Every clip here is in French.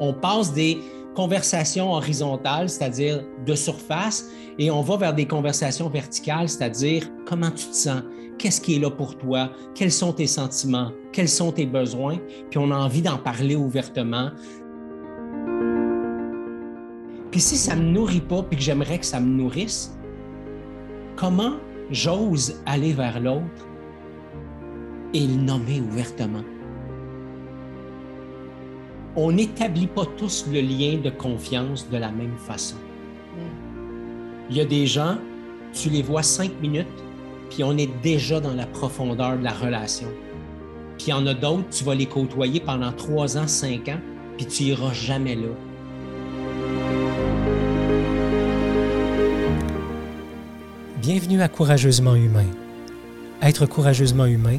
on passe des conversations horizontales, c'est-à-dire de surface, et on va vers des conversations verticales, c'est-à-dire comment tu te sens, qu'est-ce qui est là pour toi, quels sont tes sentiments, quels sont tes besoins, puis on a envie d'en parler ouvertement. Puis si ça ne me nourrit pas, puis que j'aimerais que ça me nourrisse, comment j'ose aller vers l'autre et le nommer ouvertement? On n'établit pas tous le lien de confiance de la même façon. Il y a des gens, tu les vois cinq minutes, puis on est déjà dans la profondeur de la relation. Puis il y en a d'autres, tu vas les côtoyer pendant trois ans, cinq ans, puis tu iras jamais là. Bienvenue à Courageusement Humain. Être courageusement humain,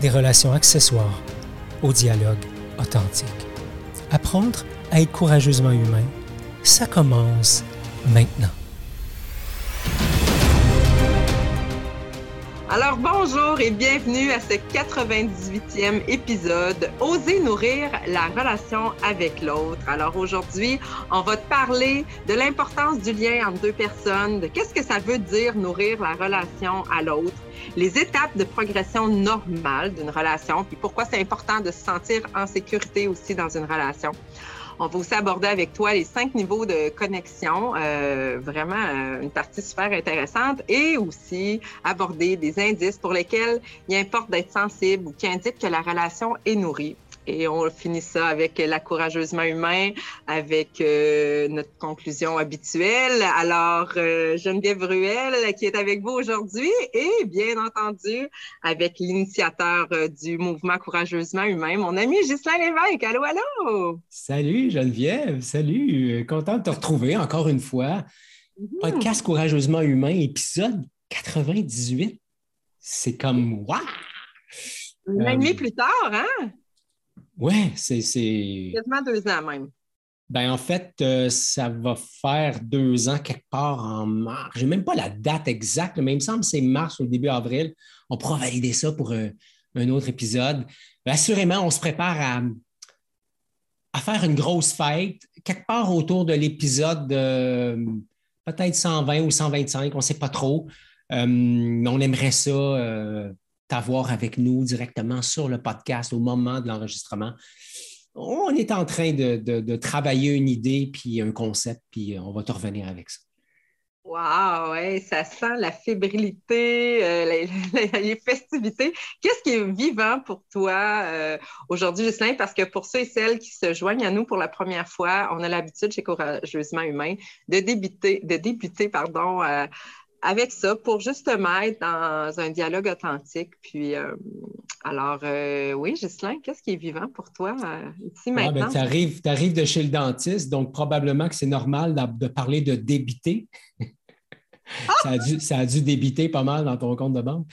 des relations accessoires au dialogue authentique. Apprendre à être courageusement humain, ça commence maintenant. Alors bonjour et bienvenue à ce 98e épisode Oser nourrir la relation avec l'autre. Alors aujourd'hui, on va te parler de l'importance du lien entre deux personnes, de qu'est-ce que ça veut dire nourrir la relation à l'autre, les étapes de progression normale d'une relation, puis pourquoi c'est important de se sentir en sécurité aussi dans une relation. On va aussi aborder avec toi les cinq niveaux de connexion, euh, vraiment euh, une partie super intéressante, et aussi aborder des indices pour lesquels il importe d'être sensible ou qui indiquent que la relation est nourrie. Et on finit ça avec la courageusement humain, avec euh, notre conclusion habituelle. Alors, euh, Geneviève Ruel qui est avec vous aujourd'hui et bien entendu avec l'initiateur euh, du mouvement courageusement humain, mon ami Ghislain Lévesque. Allô, allô! Salut Geneviève, salut! Content de te retrouver encore une fois. Mm-hmm. Podcast courageusement humain, épisode 98. C'est comme, waouh! Une année plus tard, hein? Oui, c'est. Quasiment deux ans même. Ben, en fait, euh, ça va faire deux ans quelque part en mars. Je n'ai même pas la date exacte, mais il me semble que c'est mars ou début avril. On pourra valider ça pour euh, un autre épisode. assurément, on se prépare à, à, faire une grosse fête, quelque part autour de l'épisode peut-être 120 ou 125, on ne sait pas trop. Euh, on aimerait ça t'avoir avec nous directement sur le podcast au moment de l'enregistrement. On est en train de, travailler une idée, puis un concept, puis on va te revenir avec ça. Wow, ouais, ça sent la fébrilité, euh, les, festivités. Qu'est-ce qui est vivant pour toi euh, aujourd'hui, Justin? Parce que pour ceux et celles qui se joignent à nous pour la première fois, on a l'habitude chez Courageusement Humain de débuter, de débuter pardon, euh, avec ça pour justement être dans un dialogue authentique. Puis, euh, alors, euh, oui, Ghislain, qu'est-ce qui est vivant pour toi euh, ici ah, ben, maintenant? tu arrives, de chez le dentiste, donc probablement que c'est normal de, parler de débiter. ça, a dû, ça, a dû, débiter pas mal dans ton compte de banque.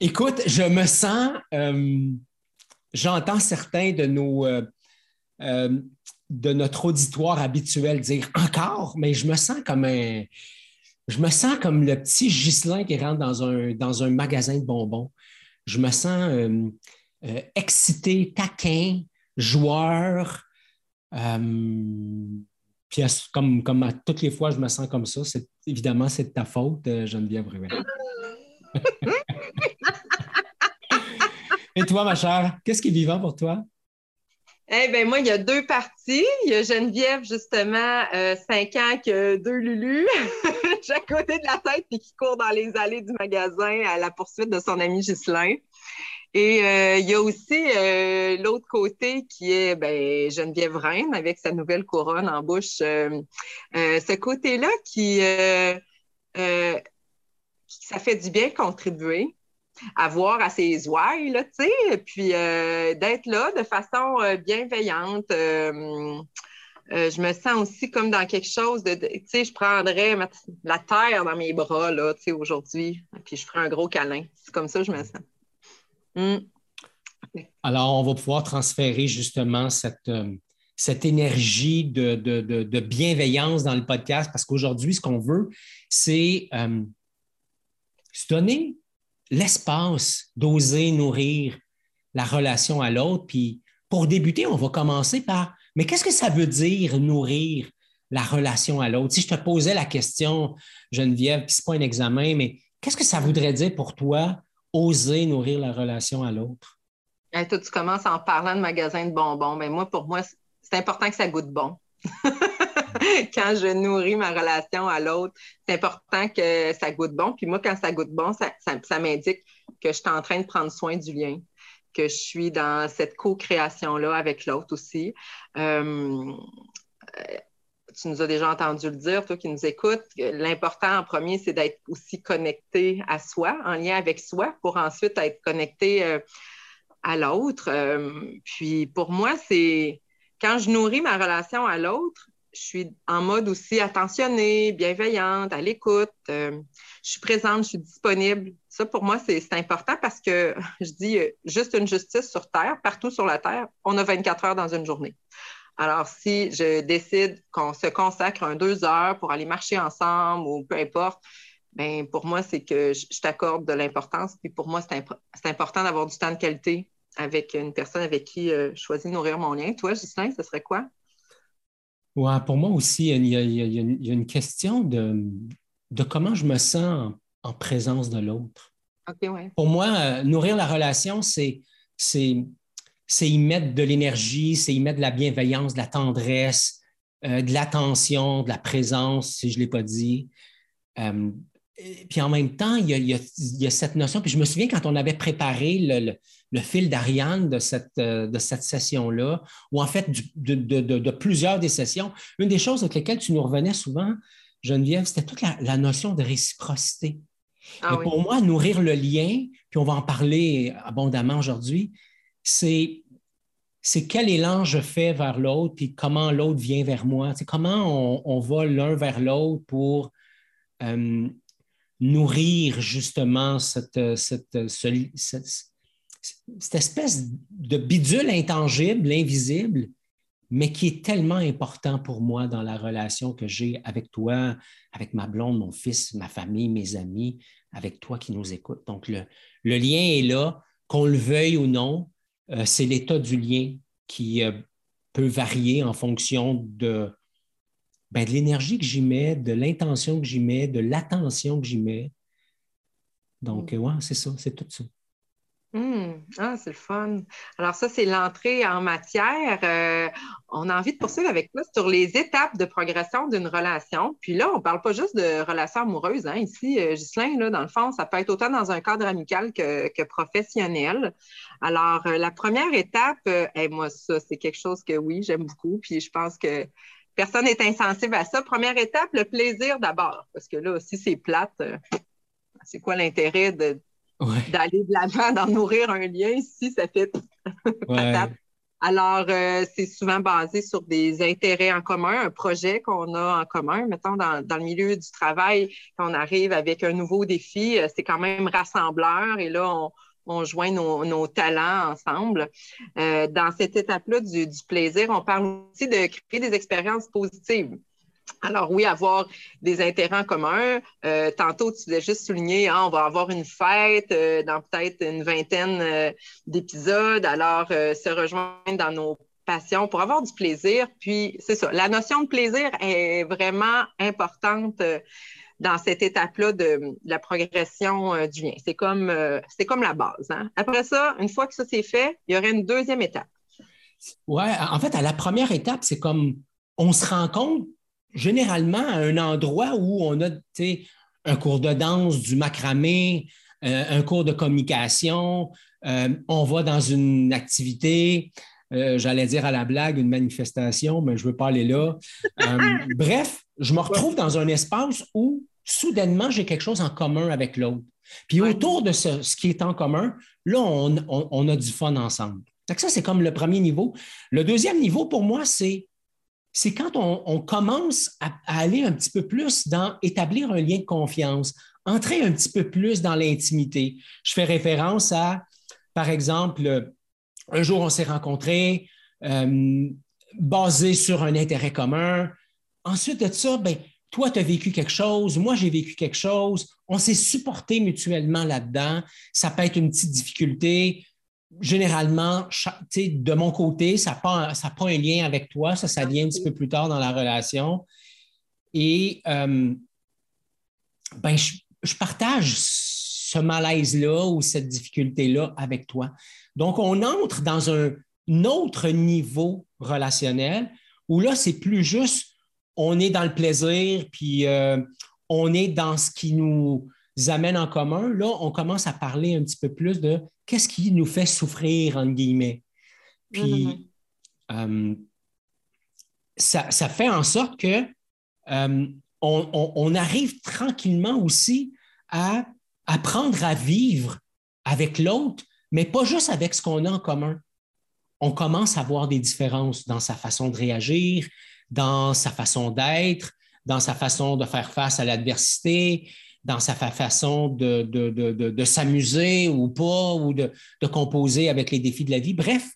écoute, je me sens, j'entends certains de nos de notre auditoire habituel dire encore, mais je me sens comme un, je me sens comme le petit Ghislain qui rentre dans un, dans un magasin de bonbons. Je me sens euh, euh, excité, taquin, joueur. Euh, puis comme, comme à toutes les fois, je me sens comme ça. évidemment, c'est de ta faute, Geneviève Ruel. Et toi, ma chère, qu'est-ce qui est vivant pour toi? Eh bien, moi, il y a deux parties. Il y a Geneviève, justement, euh, cinq ans, qui a deux Lulu, chaque côté de la tête, et qui court dans les allées du magasin à la poursuite de son ami Ghislain. Et euh, il y a aussi euh, l'autre côté qui est ben, Geneviève Reine avec sa nouvelle couronne en bouche. ce côté-là qui, ça fait du bien contribuer avoir à ses ouailles, là, tu sais, puis d'être là de façon bienveillante. je me sens aussi comme dans quelque chose de, tu sais, je prendrais la terre dans mes bras, là, tu sais, aujourd'hui, puis je ferais un gros câlin. C'est comme ça que je me sens. Hmm. Alors, on va pouvoir transférer justement cette, cette énergie de, bienveillance dans le podcast parce qu'aujourd'hui, ce qu'on veut, c'est euh, se donner l'espace d'oser nourrir la relation à l'autre. Puis pour débuter, on va commencer par, mais qu'est-ce que ça veut dire nourrir la relation à l'autre? Si je te posais la question, Geneviève, puis ce pas un examen, mais qu'est-ce que ça voudrait dire pour toi oser nourrir la relation à l'autre? toi, tu commences en parlant de magasin de bonbons. Mais moi, pour moi, c'est important que ça goûte bon. quand je nourris ma relation à l'autre, c'est important que ça goûte bon. Puis moi, quand ça goûte bon, ça, m'indique que je suis en train de prendre soin du lien, que je suis dans cette co-création-là avec l'autre aussi. Euh, tu nous as déjà entendu le dire, toi qui nous écoutes, l'important en premier, c'est d'être aussi connecté à soi, en lien avec soi, pour ensuite être connecté euh, à l'autre. Euh, puis pour moi, c'est quand je nourris ma relation à l'autre, je suis en mode aussi attentionnée, bienveillante, à l'écoute. Euh, je suis présente, je suis disponible. Ça, pour moi, c'est important parce que je dis euh, juste une justice sur Terre, partout sur la Terre, on a 24 heures dans une journée. Alors, si je décide qu'on se consacre un deux heures pour aller marcher ensemble ou peu importe, bien, pour moi, c'est que je, t'accorde de l'importance. Puis pour moi, c'est important d'avoir du temps de qualité avec une personne avec qui euh, je choisis de nourrir mon lien. Toi, Justin, ce serait quoi? Ouais, pour moi aussi, il y a, une question de, de, comment je me sens en, présence de l'autre. Pour moi, euh, nourrir la relation, c'est y mettre de l'énergie, c'est y mettre de la bienveillance, de la tendresse, euh, de l'attention, de la présence, si je ne l'ai pas dit puis en même temps, il y, a, cette notion. Puis je me souviens quand on avait préparé le, fil d'Ariane de cette, euh, de cette session-là, ou en fait de, plusieurs des sessions, une des choses avec lesquelles tu nous revenais souvent, Geneviève, c'était toute la, notion de réciprocité. Ah pour moi, nourrir le lien, puis on va en parler abondamment aujourd'hui, c'est c'est quel élan je fais vers l'autre, puis comment l'autre vient vers moi. C'est comment on, va l'un vers l'autre pour euh, nourrir justement cette, cette, espèce de bidule intangible, invisible, mais qui est tellement important pour moi dans la relation que j'ai avec toi, avec ma blonde, mon fils, ma famille, mes amis, avec toi qui nous écoutes. Donc, le, lien est là, qu'on le veuille ou non, euh, c'est l'état du lien qui euh, peut varier en fonction de, ben, de l'énergie que j'y mets, de l'intention que j'y mets, de l'attention que j'y mets. Donc, mm. ouais, c'est ça, c'est tout ça. Ah, c'est le fun. Alors, ça, c'est l'entrée en matière. Euh, on a envie de poursuivre avec toi sur les étapes de progression d'une relation. Puis là, on ne parle pas juste de relation amoureuse. Hein. Ici, euh, là, dans le fond, ça peut être autant dans un cadre amical que, professionnel. Alors, euh, la première étape, moi, ça, c'est quelque chose que oui, j'aime beaucoup. Puis je pense que personne n'est insensible à ça. Première étape, le plaisir d'abord, parce que là aussi, c'est plate. C'est quoi l'intérêt d'aller de l'avant, d'en nourrir un lien si ça fait Alors, euh, c'est souvent basé sur des intérêts en commun, un projet qu'on a en commun. Mettons, dans, dans, le milieu du travail, quand on arrive avec un nouveau défi, euh, c'est quand même rassembleur. Et là, on, on joint nos, talents ensemble. Euh, dans cette étape-là du, plaisir, on parle aussi de créer des expériences positives. Alors oui, avoir des intérêts en commun. Euh, tantôt, tu voulais juste souligner, hein, on va avoir une fête euh, dans peut-être une vingtaine d'épisodes. Alors, se rejoindre dans nos passions pour avoir du plaisir. Puis, c'est ça, la notion de plaisir est vraiment importante dans cette étape-là de, la progression euh, du lien. C'est comme, euh, la base. Hein. Après ça, une fois que ça c'est fait, il y aurait une deuxième étape. Oui, en fait, à la première étape, c'est comme on se rencontre généralement à un endroit où on a un cours de danse, du macramé, euh, un cours de communication, on va dans une activité, j'allais dire à la blague, une manifestation, mais je ne veux pas aller là. bref, je me retrouve dans un espace où soudainement, j'ai quelque chose en commun avec l'autre. Puis autour de ce, qui est en commun, là, on, a du fun ensemble. Donc ça, c'est comme le premier niveau. Le deuxième niveau, pour moi, c'est c'est quand on, commence à, aller un petit peu plus dans établir un lien de confiance, entrer un petit peu plus dans l'intimité. Je fais référence à, par exemple, un jour on s'est rencontrés, euh, basé sur un intérêt commun. Ensuite de ça, ben, toi, tu as vécu quelque chose, moi, j'ai vécu quelque chose. On s'est supporté mutuellement là-dedans. Ça peut être une petite difficulté généralement, de mon côté, ça n'a pas, pas, un lien avec toi, ça, ça vient un petit peu plus tard dans la relation. Et euh, ben, je, partage ce malaise-là ou cette difficulté-là avec toi. Donc, on entre dans un autre niveau relationnel où là, c'est plus juste on est dans le plaisir, puis euh, on est dans ce qui nous amène en commun. Là, on commence à parler un petit peu plus de qu'est-ce qui nous fait souffrir, entre guillemets. Puis, mm-hmm. euh, ça, fait en sorte que euh, on, arrive tranquillement aussi à apprendre à vivre avec l'autre, mais pas juste avec ce qu'on a en commun. On commence à voir des différences dans sa façon de réagir, dans sa façon d'être, dans sa façon de faire face à l'adversité, dans sa façon de, s'amuser ou pas, ou de, composer avec les défis de la vie. Bref,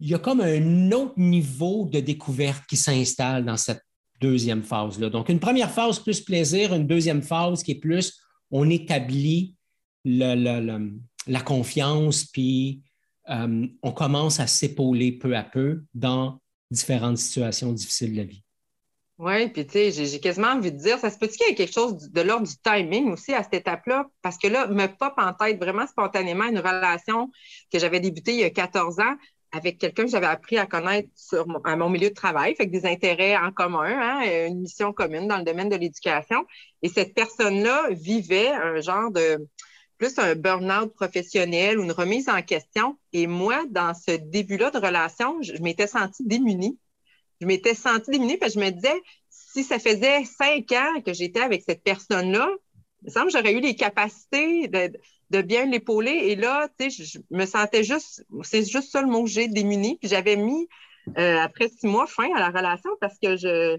il y a comme un autre niveau de découverte qui s'installe dans cette deuxième phase-là. Donc, une première phase plus plaisir, une deuxième phase qui est plus on établit la confiance, puis euh, on commence à s'épauler peu à peu dans différentes situations difficiles de la vie. Oui, puis tu sais, j'ai quasiment envie de dire, ça se peut qu'il y ait quelque chose de l'ordre du timing aussi à cette étape-là? Parce que là, me pop en tête vraiment spontanément une relation que j'avais débutée il y a 14 ans avec quelqu'un que j'avais appris à connaître sur mon, à mon milieu de travail, fait que des intérêts en commun, hein, une mission commune dans le domaine de l'éducation. Et cette personne-là vivait un genre de plus un burn-out professionnel ou une remise en question. Et moi, dans ce début-là de relation, je m'étais sentie démunie je m'étais sentie démunie parce que je me disais, si ça faisait cinq ans que j'étais avec cette personne-là, il me semble que j'aurais eu les capacités de, bien l'épauler. Et là, tu sais, je, me sentais juste, c'est juste ça le mot que j'ai, démunie. Puis j'avais mis, euh, après six mois, fin à la relation parce que je,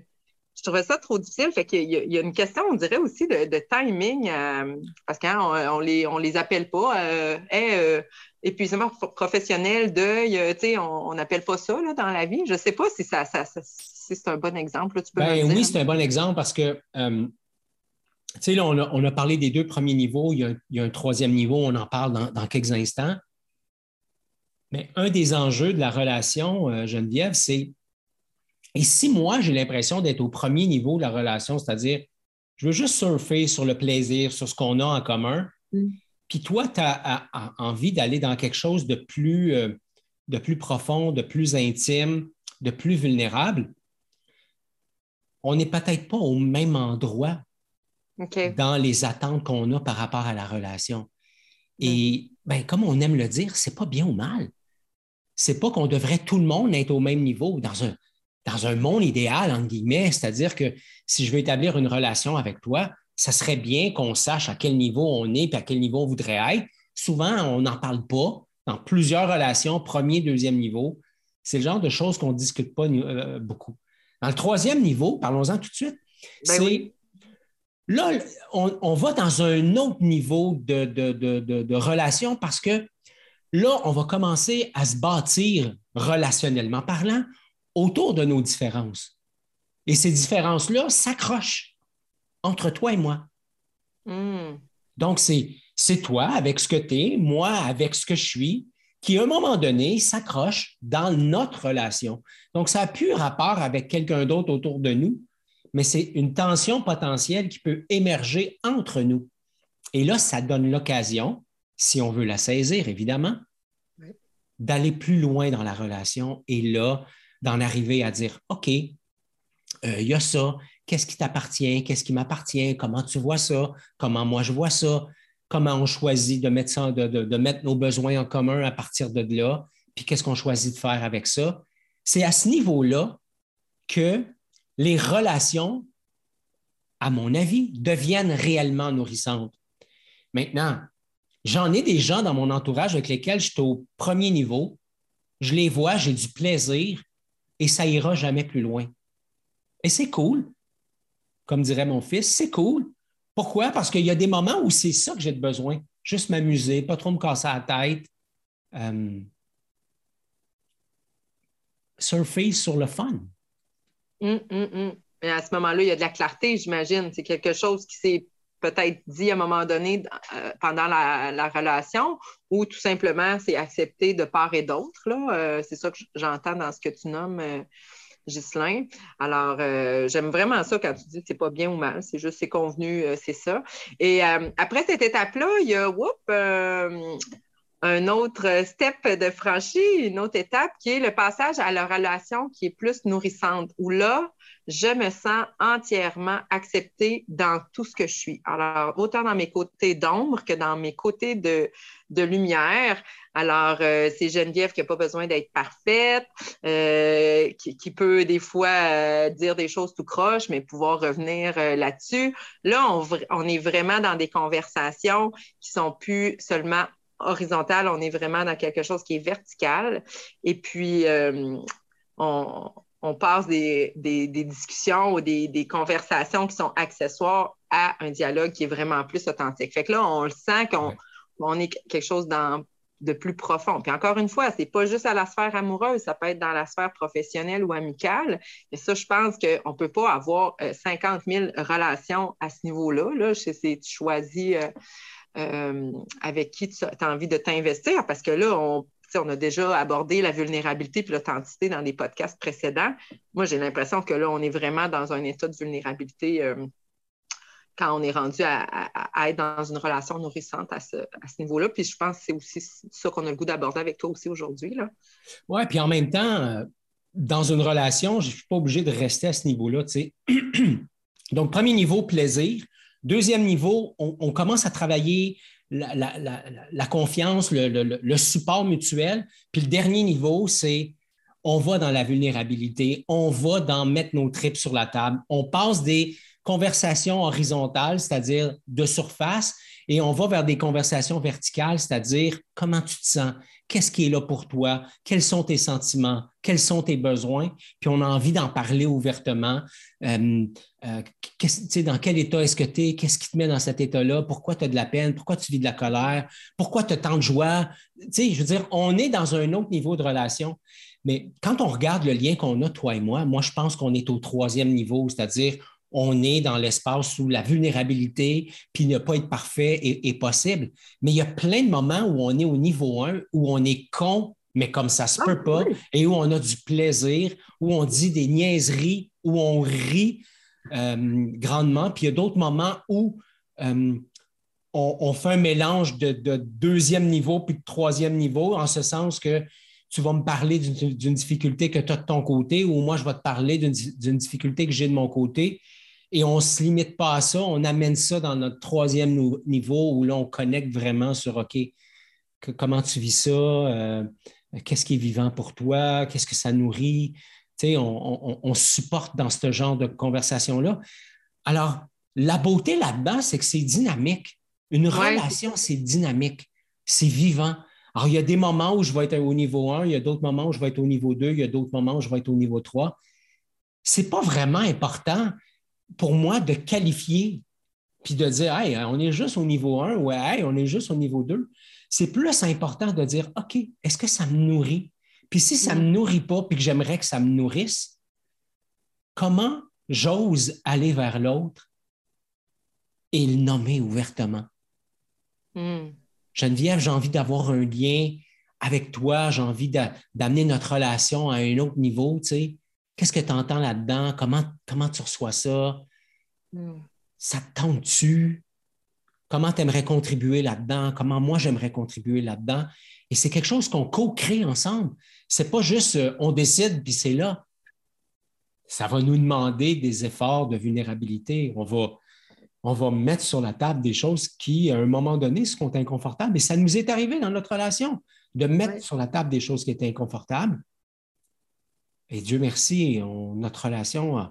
je trouvais ça trop difficile. Fait qu'il y, a une question, on dirait aussi, de, timing, euh, parce qu'on on les, on les appelle pas. Euh, euh épuisement professionnel, deuil, euh, tu sais, on n'appelle pas ça là, dans la vie. Je ne sais pas si, ça, c'est un bon exemple. tu peux ben oui, c'est un bon exemple parce que, euh, tu sais, là, on a, parlé des deux premiers niveaux. Il y a, un troisième niveau, on en parle dans, quelques instants. Mais un des enjeux de la relation, euh, Geneviève, c'est et si moi, j'ai l'impression d'être au premier niveau de la relation, c'est-à-dire, je veux juste surfer sur le plaisir, sur ce qu'on a en commun, mm puis toi, tu as, envie d'aller dans quelque chose de plus, euh, de plus profond, de plus intime, de plus vulnérable, on n'est peut-être pas au même endroit dans les attentes qu'on a par rapport à la relation. Et ben, comme on aime le dire, c'est pas bien ou mal. C'est pas qu'on devrait tout le monde être au même niveau dans un, dans un monde idéal, entre guillemets. C'est-à-dire que si je veux établir une relation avec toi, ça serait bien qu'on sache à quel niveau on est et à quel niveau on voudrait être. Souvent, on n'en parle pas dans plusieurs relations, premier, deuxième niveau. C'est le genre de choses qu'on ne discute pas euh, beaucoup. Dans le troisième niveau, parlons-en tout de suite, ben c'est là, on, va dans un autre niveau de, de, relation parce que là, on va commencer à se bâtir relationnellement parlant autour de nos différences. Et ces différences-là s'accrochent entre toi et moi. Hmm. Donc, c'est toi avec ce que tu es, moi avec ce que je suis, qui, à un moment donné, s'accroche dans notre relation. Donc, ça n'a plus rapport avec quelqu'un d'autre autour de nous, mais c'est une tension potentielle qui peut émerger entre nous. Et là, ça donne l'occasion, si on veut la saisir, évidemment, d'aller plus loin dans la relation et là, d'en arriver à dire, OK, euh, il y a ça, qu'est-ce qui t'appartient, qu'est-ce qui m'appartient, comment tu vois ça, comment moi je vois ça, comment on choisit de mettre, de, mettre nos besoins en commun à partir de là, puis qu'est-ce qu'on choisit de faire avec ça. C'est à ce niveau-là que les relations à mon avis, deviennent réellement nourrissantes. Maintenant, j'en ai des gens dans mon entourage avec lesquels je suis au premier niveau, je les vois, j'ai du plaisir et ça ira jamais plus loin. Et c'est cool, comme dirait mon fils, c'est cool. Pourquoi? Parce qu'il y a des moments où c'est ça que j'ai besoin. Juste m'amuser, pas trop me casser la tête. Euh, surfer sur le fun. Hum, hum, hum. Mais à ce moment-là, il y a de la clarté, j'imagine. C'est quelque chose qui s'est peut-être dit à un moment donné euh, pendant la, relation ou tout simplement c'est accepté de part et d'autre. Euh, c'est ça que j'entends dans ce que tu nommes. Euh, Ghislain. Alors, j'aime vraiment ça quand tu dis que c'est pas bien ou mal, c'est juste c'est convenu, c'est ça. Et après cette étape-là, il y a un autre step de franchi, une autre étape qui est le passage à la relation qui est plus nourrissante, où là, je me sens entièrement acceptée dans tout ce que je suis. Alors, autant dans mes côtés d'ombre que dans mes côtés de, lumière. Alors, euh, c'est Geneviève qui n'a pas besoin d'être parfaite, euh, qui, peut des fois euh, dire des choses tout croche, mais pouvoir revenir là-dessus. Là, on, on, est vraiment dans des conversations qui sont plus seulement horizontales, on est vraiment dans quelque chose qui est vertical. Et puis, on, on passe des, discussions ou des, conversations qui sont accessoires à un dialogue qui est vraiment plus authentique. Fait que là, on le sent qu'on est quelque chose de plus profond. Puis encore une fois, c'est pas juste à la sphère amoureuse, ça peut être dans la sphère professionnelle ou amicale. Et ça, je pense qu'on ne peut pas avoir 50 euh, 000 relations à ce niveau-là. Là. tu choisis euh, euh, avec qui tu as envie de t'investir parce que là, on on a déjà abordé la vulnérabilité et l'authenticité dans les podcasts précédents. Moi, j'ai l'impression que là, on est vraiment dans un état de vulnérabilité euh, quand on est rendu à, être dans une relation nourrissante à ce, niveau-là. Puis je pense que c'est aussi ça qu'on a le goût d'aborder avec toi aussi aujourd'hui. Oui, puis en même temps, euh, dans une relation, je ne suis pas obligé de rester à ce niveau-là. Donc, premier niveau, plaisir. Deuxième niveau, on commence à travailler la, confiance, le, support mutuel. Puis le dernier niveau, c'est on va dans la vulnérabilité, on va dans mettre nos tripes sur la table, on passe des conversations horizontales, c'est-à-dire de surface, et on va vers des conversations verticales, c'est-à-dire comment tu te sens, qu'est-ce qui est là pour toi, quels sont tes sentiments, quels sont tes besoins, puis on a envie d'en parler ouvertement. Euh, euh, dans quel état est-ce que tu es, qu'est-ce qui te met dans cet état-là, pourquoi tu as de la peine, pourquoi tu vis de la colère, pourquoi tu as tant de joie. je veux dire, on est dans un autre niveau de relation. Mais quand on regarde le lien qu'on a, toi et moi, moi, je pense qu'on est au troisième niveau, c'est-à-dire on est dans l'espace où la vulnérabilité, puis ne pas être parfait est, possible. Mais il y a plein de moments où on est au niveau 1, où on est con, mais comme ça ne se ah, peut pas, et où on a du plaisir, où on dit des niaiseries, où on rit euh, grandement. Puis il y a d'autres moments où euh, on, fait un mélange de, deuxième niveau puis de troisième niveau, en ce sens que tu vas me parler d'une difficulté que tu as de ton côté, ou moi, je vais te parler d'une difficulté que j'ai de mon côté et on ne se limite pas à ça, on amène ça dans notre troisième niveau où là, on connecte vraiment sur OK, comment tu vis ça, euh, qu'est-ce qui est vivant pour toi, qu'est-ce que ça nourrit? Tu sais, on, on, supporte dans ce genre de conversation-là. Alors, la beauté là-dedans, c'est que c'est dynamique. Une relation, c'est dynamique, c'est vivant. Alors, il y a des moments où je vais être au niveau 1, il y a d'autres moments où je vais être au niveau 2, il y a d'autres moments où je vais être au niveau 3. Ce n'est pas vraiment important pour moi, de qualifier puis de dire, hey, on est juste au niveau 1 ou hey, on est juste au niveau 2, c'est plus important de dire, OK, est-ce que ça me nourrit? Puis si ça ne me mm. nourrit pas, puis que j'aimerais que ça me nourrisse, comment j'ose aller vers l'autre et le nommer ouvertement? Mm. Geneviève, j'ai envie d'avoir un lien avec toi, j'ai envie d'amener notre relation à un autre niveau, tu sais. Qu'est-ce que tu entends là-dedans? Comment, comment tu reçois ça? Hmm. Ça te tente-tu? Comment tu aimerais contribuer là-dedans? Comment moi j'aimerais contribuer là-dedans? Et c'est quelque chose qu'on co-crée ensemble. C'est pas juste euh, on décide puis c'est là. Ça va nous demander des efforts de vulnérabilité. On va, on va mettre sur la table des choses qui, à un moment donné, seront inconfortables. Et ça nous est arrivé dans notre relation de mettre sur la table des choses qui étaient inconfortables. Et Dieu merci, notre relation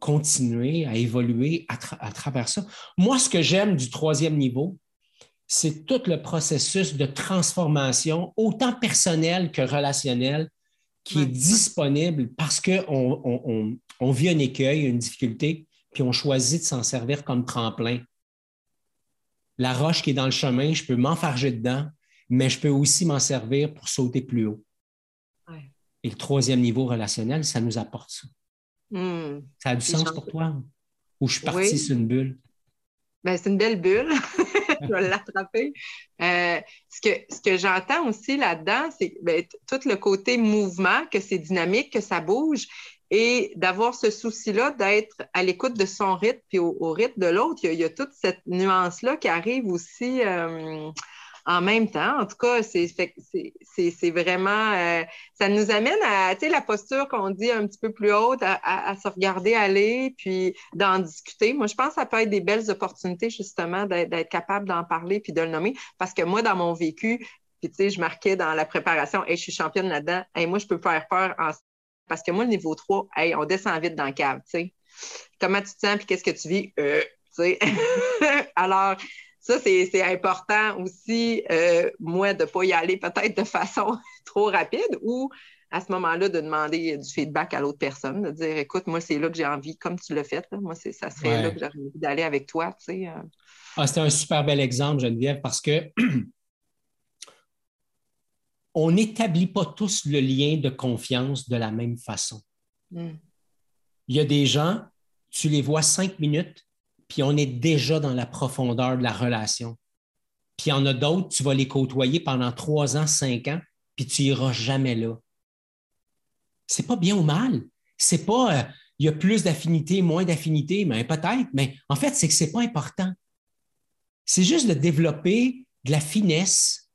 continuer, à évoluer à, à travers ça. Moi, ce que j'aime du troisième niveau, c'est tout le processus de transformation, autant personnel que relationnel, qui est disponible parce qu'on on, vit un écueil, une difficulté, puis on choisit de s'en servir comme tremplin. La roche qui est dans le chemin, je peux m'enfarger dedans, mais je peux aussi m'en servir pour sauter plus haut. Et le troisième niveau relationnel, ça nous apporte ça. Hmm. Ça a du sens pour toi? Ou je suis parti sur une bulle? Ben, c'est une belle bulle. je vais l'attraper. Euh, ce que, ce que j'entends aussi là-dedans, c'est ben, tout le côté mouvement, que c'est dynamique, que ça bouge, et d'avoir ce souci-là d'être à l'écoute de son rythme puis au, rythme de l'autre. Il, y a toute cette nuance-là qui arrive aussi. Euh, en même temps. En tout cas, c'est vraiment, euh, ça nous amène à, tu sais, la posture qu'on dit un petit peu plus haute, à, se regarder aller, puis d'en discuter. Moi, je pense que ça peut être des belles opportunités, justement, d'être capable d'en parler puis de le nommer. Parce que moi, dans mon vécu, puis tu sais, je marquais dans la préparation, hey, je suis championne là-dedans, hey, moi, je peux faire peur en... Parce que moi, le niveau 3, hey, on descend vite dans le cave, tu sais. Comment tu te sens, puis qu'est-ce que tu vis? Euh, tu sais. Alors, ça, c'est important aussi, euh, moi, de ne pas y aller peut-être de façon trop rapide ou à ce moment-là, de demander du feedback à l'autre personne, de dire écoute, moi, c'est là que j'ai envie, comme tu l'as fait, moi, ça serait là que j'aurais envie d'aller avec toi. Tu sais, euh. ah, C'était un super bel exemple, Geneviève, parce que on n'établit pas tous le lien de confiance de la même façon. Hmm. Il y a des gens, tu les vois cinq minutes, puis on est déjà dans la profondeur de la relation. Puis il y en a d'autres, tu vas les côtoyer pendant trois ans, cinq ans, puis tu n'iras jamais là. C'est pas bien ou mal. C'est pas euh, il y a plus d'affinité, moins d'affinité, mais peut-être, mais en fait, c'est que ce n'est pas important. C'est juste de développer de la finesse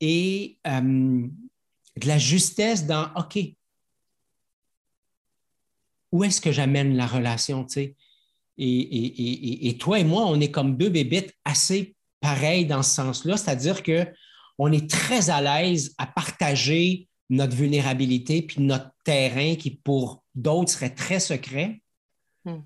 et euh, de la justesse dans OK. Où est-ce que j'amène la relation? Tu Et, toi et moi, on est comme deux bébites assez pareils dans ce sens-là, c'est-à-dire qu'on est très à l'aise à partager notre vulnérabilité puis notre terrain qui, pour d'autres, serait très secret. Hmm.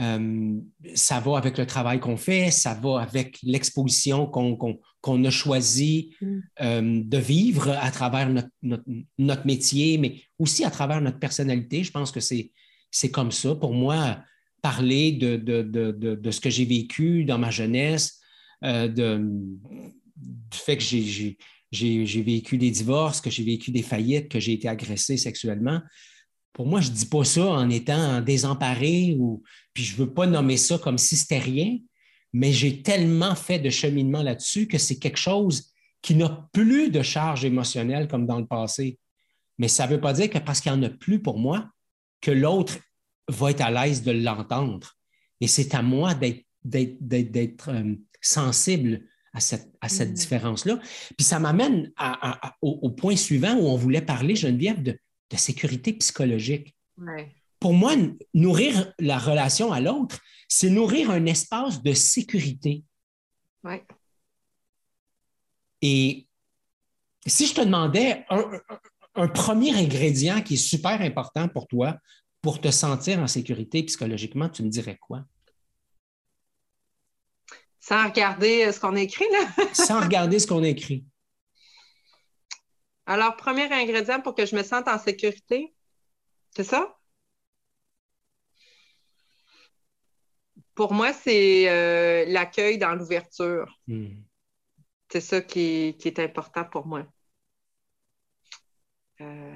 Euh, ça va avec le travail qu'on fait, ça va avec l'exposition qu'on a choisi hmm. euh, de vivre à travers notre, métier, mais aussi à travers notre personnalité. Je pense que c'est comme ça. Pour moi, parler de, de, ce que j'ai vécu dans ma jeunesse, euh, du fait que j'ai vécu des divorces, que j'ai vécu des faillites, que j'ai été agressé sexuellement. Pour moi, je ne dis pas ça en étant désemparé ou puis je ne veux pas nommer ça comme si c'était rien, mais j'ai tellement fait de cheminement là-dessus que c'est quelque chose qui n'a plus de charge émotionnelle comme dans le passé. Mais ça ne veut pas dire que parce qu'il n'y en a plus pour moi, que l'autre va être à l'aise de l'entendre. Et c'est à moi d'être euh, sensible à cette, mm. différence-là. Puis ça m'amène au, point suivant où on voulait parler, Geneviève, de, de sécurité psychologique. Pour moi, nourrir la relation à l'autre, c'est nourrir un espace de sécurité. Et si je te demandais un, premier ingrédient qui est super important pour toi pour te sentir en sécurité psychologiquement, tu me dirais quoi? Sans regarder euh, ce qu'on écrit, là? Sans regarder ce qu'on écrit. Alors, premier ingrédient pour que je me sente en sécurité, c'est ça? Pour moi, c'est euh, l'accueil dans l'ouverture. Hmm. C'est ça qui, est important pour moi. Euh,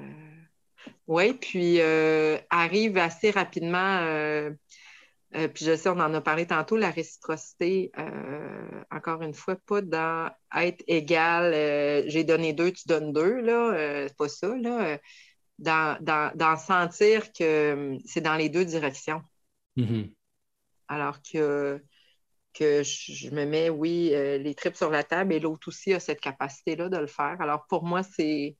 oui, puis euh, arrive assez rapidement, euh, euh, puis je sais, on en a parlé tantôt, la réciprocité, encore une fois, pas dans être égal, j'ai donné deux, tu donnes deux, là, c'est pas ça, là. Dans, sentir que c'est dans les deux directions. Mm-hmm. Alors que, que je me mets, oui, les tripes sur la table et l'autre aussi a cette capacité-là de le faire. Alors pour moi, c'est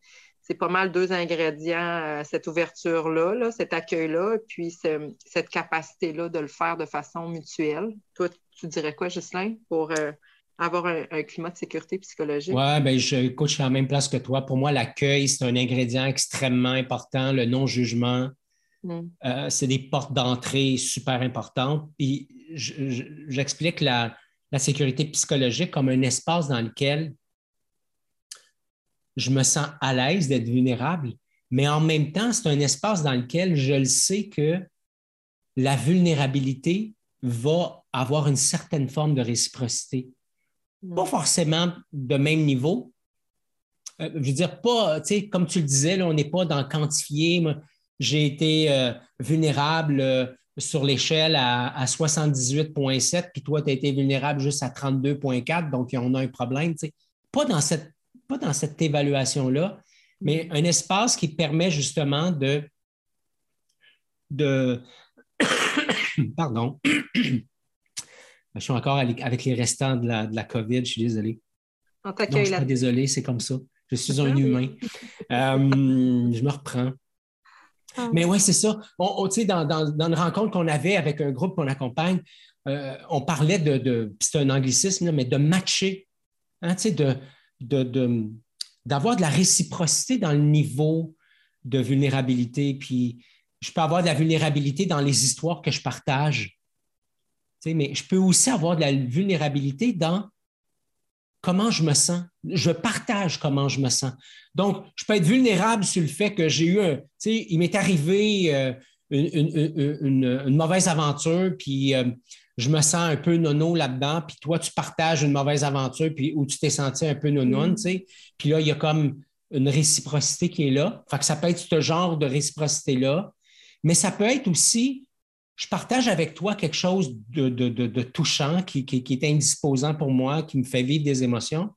c'est pas mal deux ingrédients, cette ouverture-là, cet accueil-là, puis cette capacité-là de le faire de façon mutuelle. Toi, tu dirais quoi, Ghislain, pour euh, avoir un, climat de sécurité psychologique? Oui, bien, je, je suis à la même place que toi. Pour moi, l'accueil, c'est un ingrédient extrêmement important, le non-jugement. Mm. Euh, c'est des portes d'entrée super importantes. Puis j'explique la, la sécurité psychologique comme un espace dans lequel je me sens à l'aise d'être vulnérable, mais en même temps, c'est un espace dans lequel je le sais que la vulnérabilité va avoir une certaine forme de réciprocité. Pas forcément de même niveau. Euh, je veux dire, pas, tu sais, comme tu le disais, là, on n'est pas dans quantifier. J'ai été euh, vulnérable euh, sur l'échelle à, 78,7, puis toi, tu as été vulnérable juste à 32,4, donc on a un problème. Tu sais. Pas dans cette, pas dans cette évaluation-là, mais un espace qui permet justement de, de pardon, je suis encore avec les restants de la, de la COVID, je suis désolé. On t'accueille là. Désolé, c'est comme ça. Je suis un humain. Euh, je me reprends. Ah. Mais oui, c'est ça. On, dans, dans, dans, une rencontre qu'on avait avec un groupe qu'on accompagne, euh, on parlait de, de c'est un anglicisme, mais de matcher, hein, de, de, d'avoir de la réciprocité dans le niveau de vulnérabilité. Puis je peux avoir de la vulnérabilité dans les histoires que je partage. Mais je peux aussi avoir de la vulnérabilité dans comment je me sens. Je partage comment je me sens. Donc, je peux être vulnérable sur le fait que j'ai eu un, tu sais, il m'est arrivé euh, une, mauvaise aventure, puis euh, je me sens un peu nono là-dedans, puis toi, tu partages une mauvaise aventure, puis où tu t'es senti un peu nono, mm. tu sais. Puis là, il y a comme une réciprocité qui est là. Fait que ça peut être ce genre de réciprocité-là, mais ça peut être aussi je partage avec toi quelque chose de, touchant qui, est indisposant pour moi, qui me fait vivre des émotions.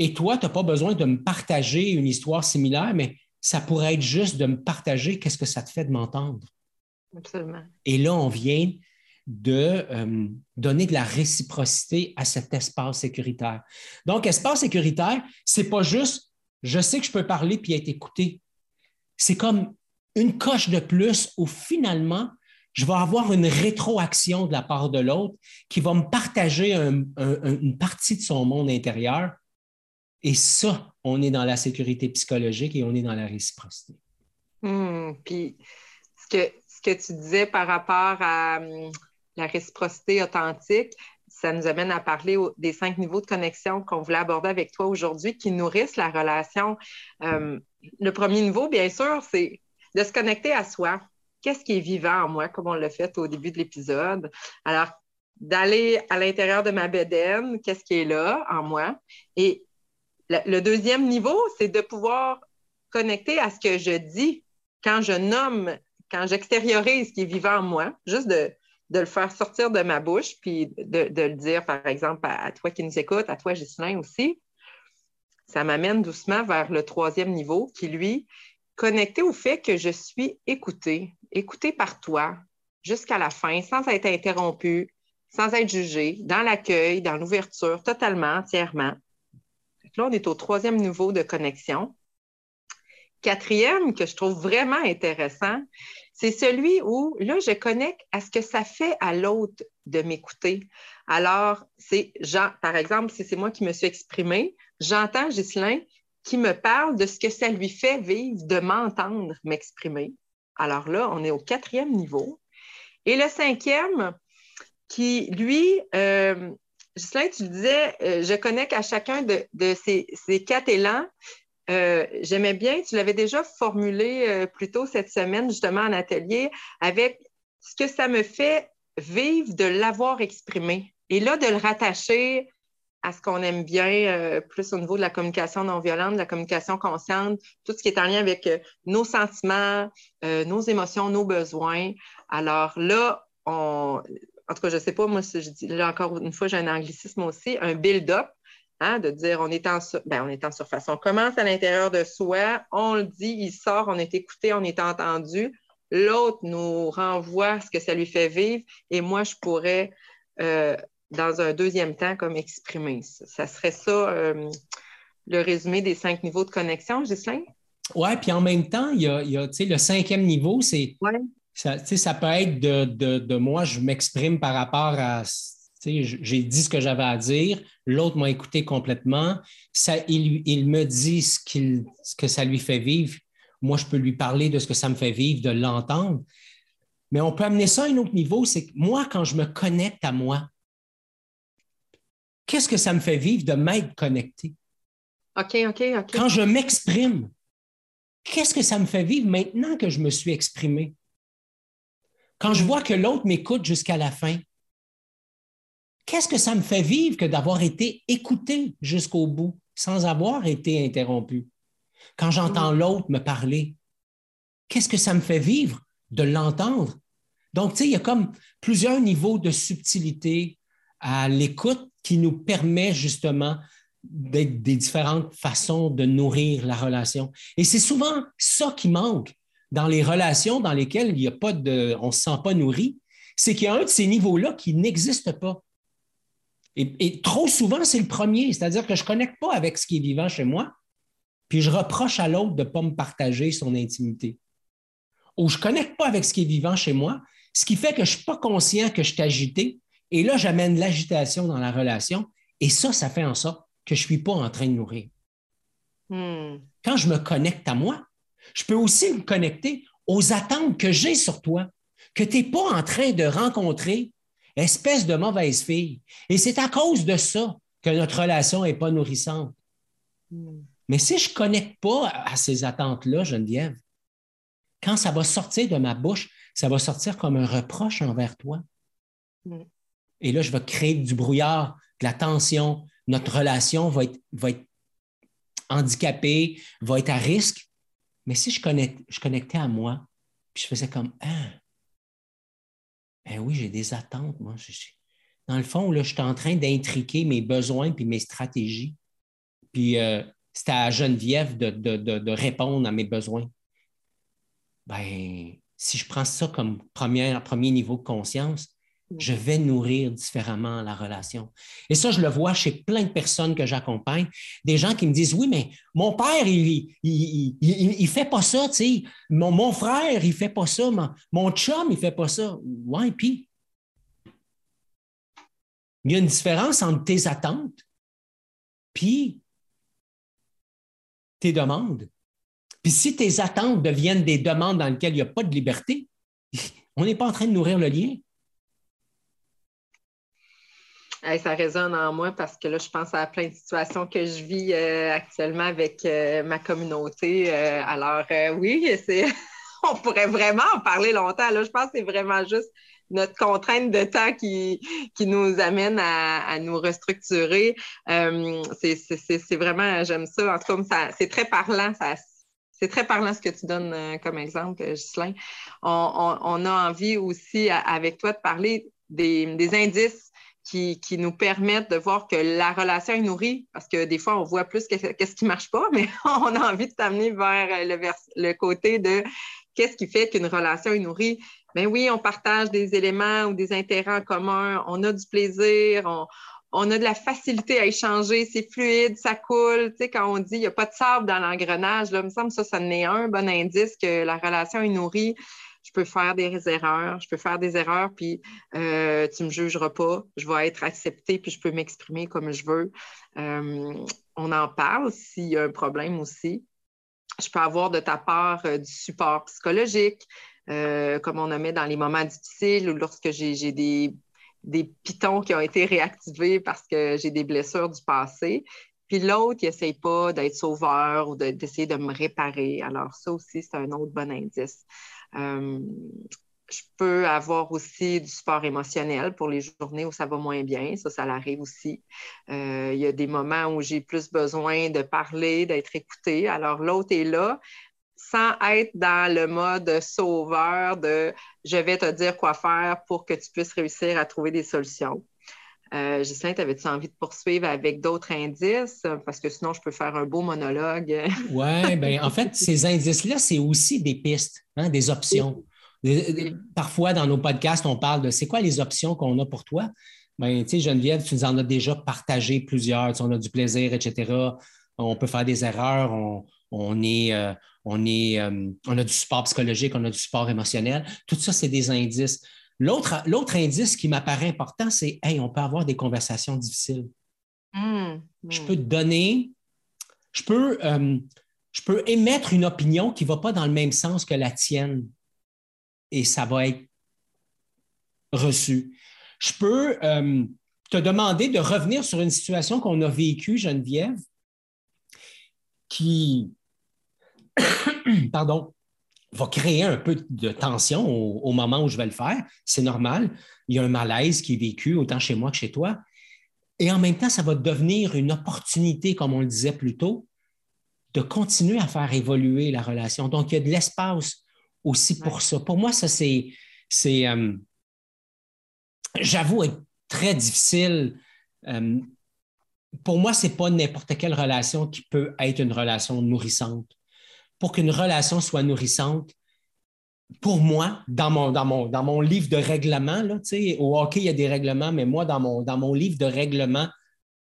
Et toi, tu n'as pas besoin de me partager une histoire similaire, mais ça pourrait être juste de me partager qu'est-ce que ça te fait de m'entendre. Absolument. Et là, on vient de euh, donner de la réciprocité à cet espace sécuritaire. Donc, espace sécuritaire, c'est pas juste je sais que je peux parler puis être écouté. C'est comme une coche de plus où finalement, je vais avoir une rétroaction de la part de l'autre qui va me partager une partie de son monde intérieur. Et ça, on est dans la sécurité psychologique et on est dans la réciprocité. Hmm, puis, ce que, ce que tu disais par rapport à hum, la réciprocité authentique, ça nous amène à parler des cinq niveaux de connexion qu'on voulait aborder avec toi aujourd'hui qui nourrissent la relation. Hum, le premier niveau, bien sûr, c'est de se connecter à soi qu'est-ce qui est vivant en moi, comme on l'a fait au début de l'épisode? Alors, d'aller à l'intérieur de ma bédaine, qu'est-ce qui est là en moi? Et le, deuxième niveau, c'est de pouvoir connecter à ce que je dis quand je nomme, quand j'extériorise ce qui est vivant en moi, juste de, le faire sortir de ma bouche, puis de, le dire, par exemple, à, toi qui nous écoutes, à toi, Ghislain aussi. Ça m'amène doucement vers le troisième niveau qui, lui, connecter au fait que je suis écoutée, écoutée par toi jusqu'à la fin, sans être interrompue, sans être jugée, dans l'accueil, dans l'ouverture, totalement, entièrement. Là, on est au troisième niveau de connexion. Quatrième, que je trouve vraiment intéressant, c'est celui où, là, je connecte à ce que ça fait à l'autre de m'écouter. Alors, c'est, par exemple, si c'est moi qui me suis exprimée, j'entends Ghislain qui me parle de ce que ça lui fait vivre, de m'entendre m'exprimer. Alors là, on est au quatrième niveau. Et le cinquième, qui, lui, euh, tu disais, euh, je connecte à chacun de, ces, quatre élans. Euh, j'aimais bien, tu l'avais déjà formulé euh, plus tôt cette semaine, justement, en atelier, avec ce que ça me fait vivre de l'avoir exprimé. Et là, de le rattacher à ce qu'on aime bien, euh, plus au niveau de la communication non violente, de la communication consciente, tout ce qui est en lien avec nos sentiments, nos émotions, nos besoins. Alors là, on, en tout cas, je ne sais pas, moi, je dis, là encore une fois, j'ai un anglicisme aussi, un build-up, hein, de dire on est, en, ben, on est en surface. On commence à l'intérieur de soi, on le dit, il sort, on est écouté, on est entendu. L'autre nous renvoie ce que ça lui fait vivre et moi, je pourrais dans un deuxième temps comme exprimer. Ça, serait ça euh, le résumé des cinq niveaux de connexion, Ghislain? Oui, puis en même temps, il y a, le cinquième niveau, c'est ça, ça peut être de, moi, je m'exprime par rapport à j'ai dit ce que j'avais à dire, l'autre m'a écouté complètement, ça, il, il, me dit ce, ce, que ça lui fait vivre. moi, je peux lui parler de ce que ça me fait vivre, de l'entendre. Mais on peut amener ça à un autre niveau, c'est que moi, quand je me connecte à moi, qu'est-ce que ça me fait vivre de m'être connecté? OK, OK, OK. Quand je m'exprime, qu'est-ce que ça me fait vivre maintenant que je me suis exprimé? Quand je vois que l'autre m'écoute jusqu'à la fin, qu'est-ce que ça me fait vivre que d'avoir été écouté jusqu'au bout sans avoir été interrompu? Quand j'entends mm. l'autre me parler, qu'est-ce que ça me fait vivre de l'entendre? Donc, tu sais, il y a comme plusieurs niveaux de subtilité à l'écoute qui nous permet justement d'être des différentes façons de nourrir la relation. Et c'est souvent ça qui manque dans les relations dans lesquelles il n'y a pas de, on ne se sent pas nourri, c'est qu'il y a un de ces niveaux-là qui n'existe pas. Et, trop souvent, c'est le premier, c'est-à-dire que je ne connecte pas avec ce qui est vivant chez moi, puis je reproche à l'autre de ne pas me partager son intimité. Ou je ne connecte pas avec ce qui est vivant chez moi, ce qui fait que je ne suis pas conscient que je suis agité, et là, j'amène l'agitation dans la relation, et ça, ça fait en sorte que je ne suis pas en train de nourrir. Hmm. Quand je me connecte à moi, je peux aussi me connecter aux attentes que j'ai sur toi, que tu n'es pas en train de rencontrer, espèce de mauvaise fille. Et c'est à cause de ça que notre relation n'est pas nourrissante. Hmm. Mais si je ne connecte pas à ces attentes-là, Geneviève, quand ça va sortir de ma bouche, ça va sortir comme un reproche envers toi. Hmm. Et là, je vais créer du brouillard, de la tension. Notre relation va être, va être handicapée, va être à risque mais si je, je connectais à moi, puis je faisais comme Ah, ben oui, j'ai des attentes, moi. dans le fond, là, je suis en train d'intriquer mes besoins puis mes stratégies. Puis euh, c'était à Geneviève de, de, répondre à mes besoins. Ben, si je prends ça comme premier, premier niveau de conscience, je vais nourrir différemment la relation. Et ça, je le vois chez plein de personnes que j'accompagne, des gens qui me disent, oui, mais mon père, il ne fait pas ça, tu sais. Mon, mon, frère, il ne fait pas ça. Mon, chum, il ne fait pas ça. Ouais, puis il y a une différence entre tes attentes puis tes demandes. Puis si tes attentes deviennent des demandes dans lesquelles il n'y a pas de liberté, on n'est pas en train de nourrir le lien ça résonne en moi parce que là, je pense à plein de situations que je vis euh, actuellement avec euh, ma communauté. Euh, alors, oui, on pourrait vraiment en parler longtemps. Là, je pense que c'est vraiment juste notre contrainte de temps qui, qui nous amène à, nous restructurer. c'est vraiment, j'aime ça. En tout cas, c'est très parlant. c'est très parlant ce que tu donnes comme exemple, Ghislain. On, on, a envie aussi, avec toi, de parler des, des indices qui, nous permettent de voir que la relation est nourrie, parce que des fois, on voit plus qu'est-ce qui ne marche pas, mais on a envie de t'amener vers le, côté de qu'est-ce qui fait qu'une relation est nourrie. Bien oui, on partage des éléments ou des intérêts en commun, on a du plaisir, on, a de la facilité à échanger, c'est fluide, ça coule. Tu sais, quand on dit qu'il n'y a pas de sable dans l'engrenage, là, il me semble que ça, ça n'est un bon indice que la relation est nourrie je peux faire des erreurs, je peux faire des erreurs, puis euh, tu ne me jugeras pas, je vais être acceptée, puis je peux m'exprimer comme je veux. Euh, on en parle s'il y a un problème aussi. Je peux avoir de ta part euh, du support psychologique, comme on a mis dans les moments difficiles ou lorsque j'ai des, des pitons qui ont été réactivés parce que j'ai des blessures du passé. Puis l'autre, il pas d'être sauveur ou d'essayer de me réparer. Alors, ça aussi, c'est un autre bon indice. Euh, je peux avoir aussi du support émotionnel pour les journées où ça va moins bien. Ça, ça l'arrive aussi. Euh, il y a des moments où j'ai plus besoin de parler, d'être écouté. Alors, l'autre est là sans être dans le mode sauveur de je vais te dire quoi faire pour que tu puisses réussir à trouver des solutions. Euh, avais-tu envie de poursuivre avec d'autres indices? Parce que sinon, je peux faire un beau monologue. oui, bien, en fait, ces indices-là, c'est aussi des pistes, hein, des options. Parfois, dans nos podcasts, on parle de c'est quoi les options qu'on a pour toi? Bien, tu sais, Geneviève, tu nous en as déjà partagé plusieurs. on a du plaisir, etc. On peut faire des erreurs. On, est, euh, on, est, euh, on a du support psychologique, on a du support émotionnel. Tout ça, c'est des indices. L'autre indice qui m'apparaît important, c'est hey, on peut avoir des conversations difficiles. Mmh, mmh. Je peux te donner, je peux, euh, je peux émettre une opinion qui ne va pas dans le même sens que la tienne et ça va être reçu. Je peux euh, te demander de revenir sur une situation qu'on a vécue, Geneviève, qui, pardon, va créer un peu de tension au, moment où je vais le faire. C'est normal. Il y a un malaise qui est vécu autant chez moi que chez toi. Et en même temps, ça va devenir une opportunité, comme on le disait plus tôt, de continuer à faire évoluer la relation. Donc, il y a de l'espace aussi pour ça. Pour moi, ça, c'est, c'est euh, j'avoue, être très difficile. Euh, pour moi, ce n'est pas n'importe quelle relation qui peut être une relation nourrissante. Pour qu'une relation soit nourrissante, pour moi, dans mon, dans mon, dans mon livre de règlement, là, au hockey, il y a des règlements, mais moi, dans mon, dans mon livre de règlement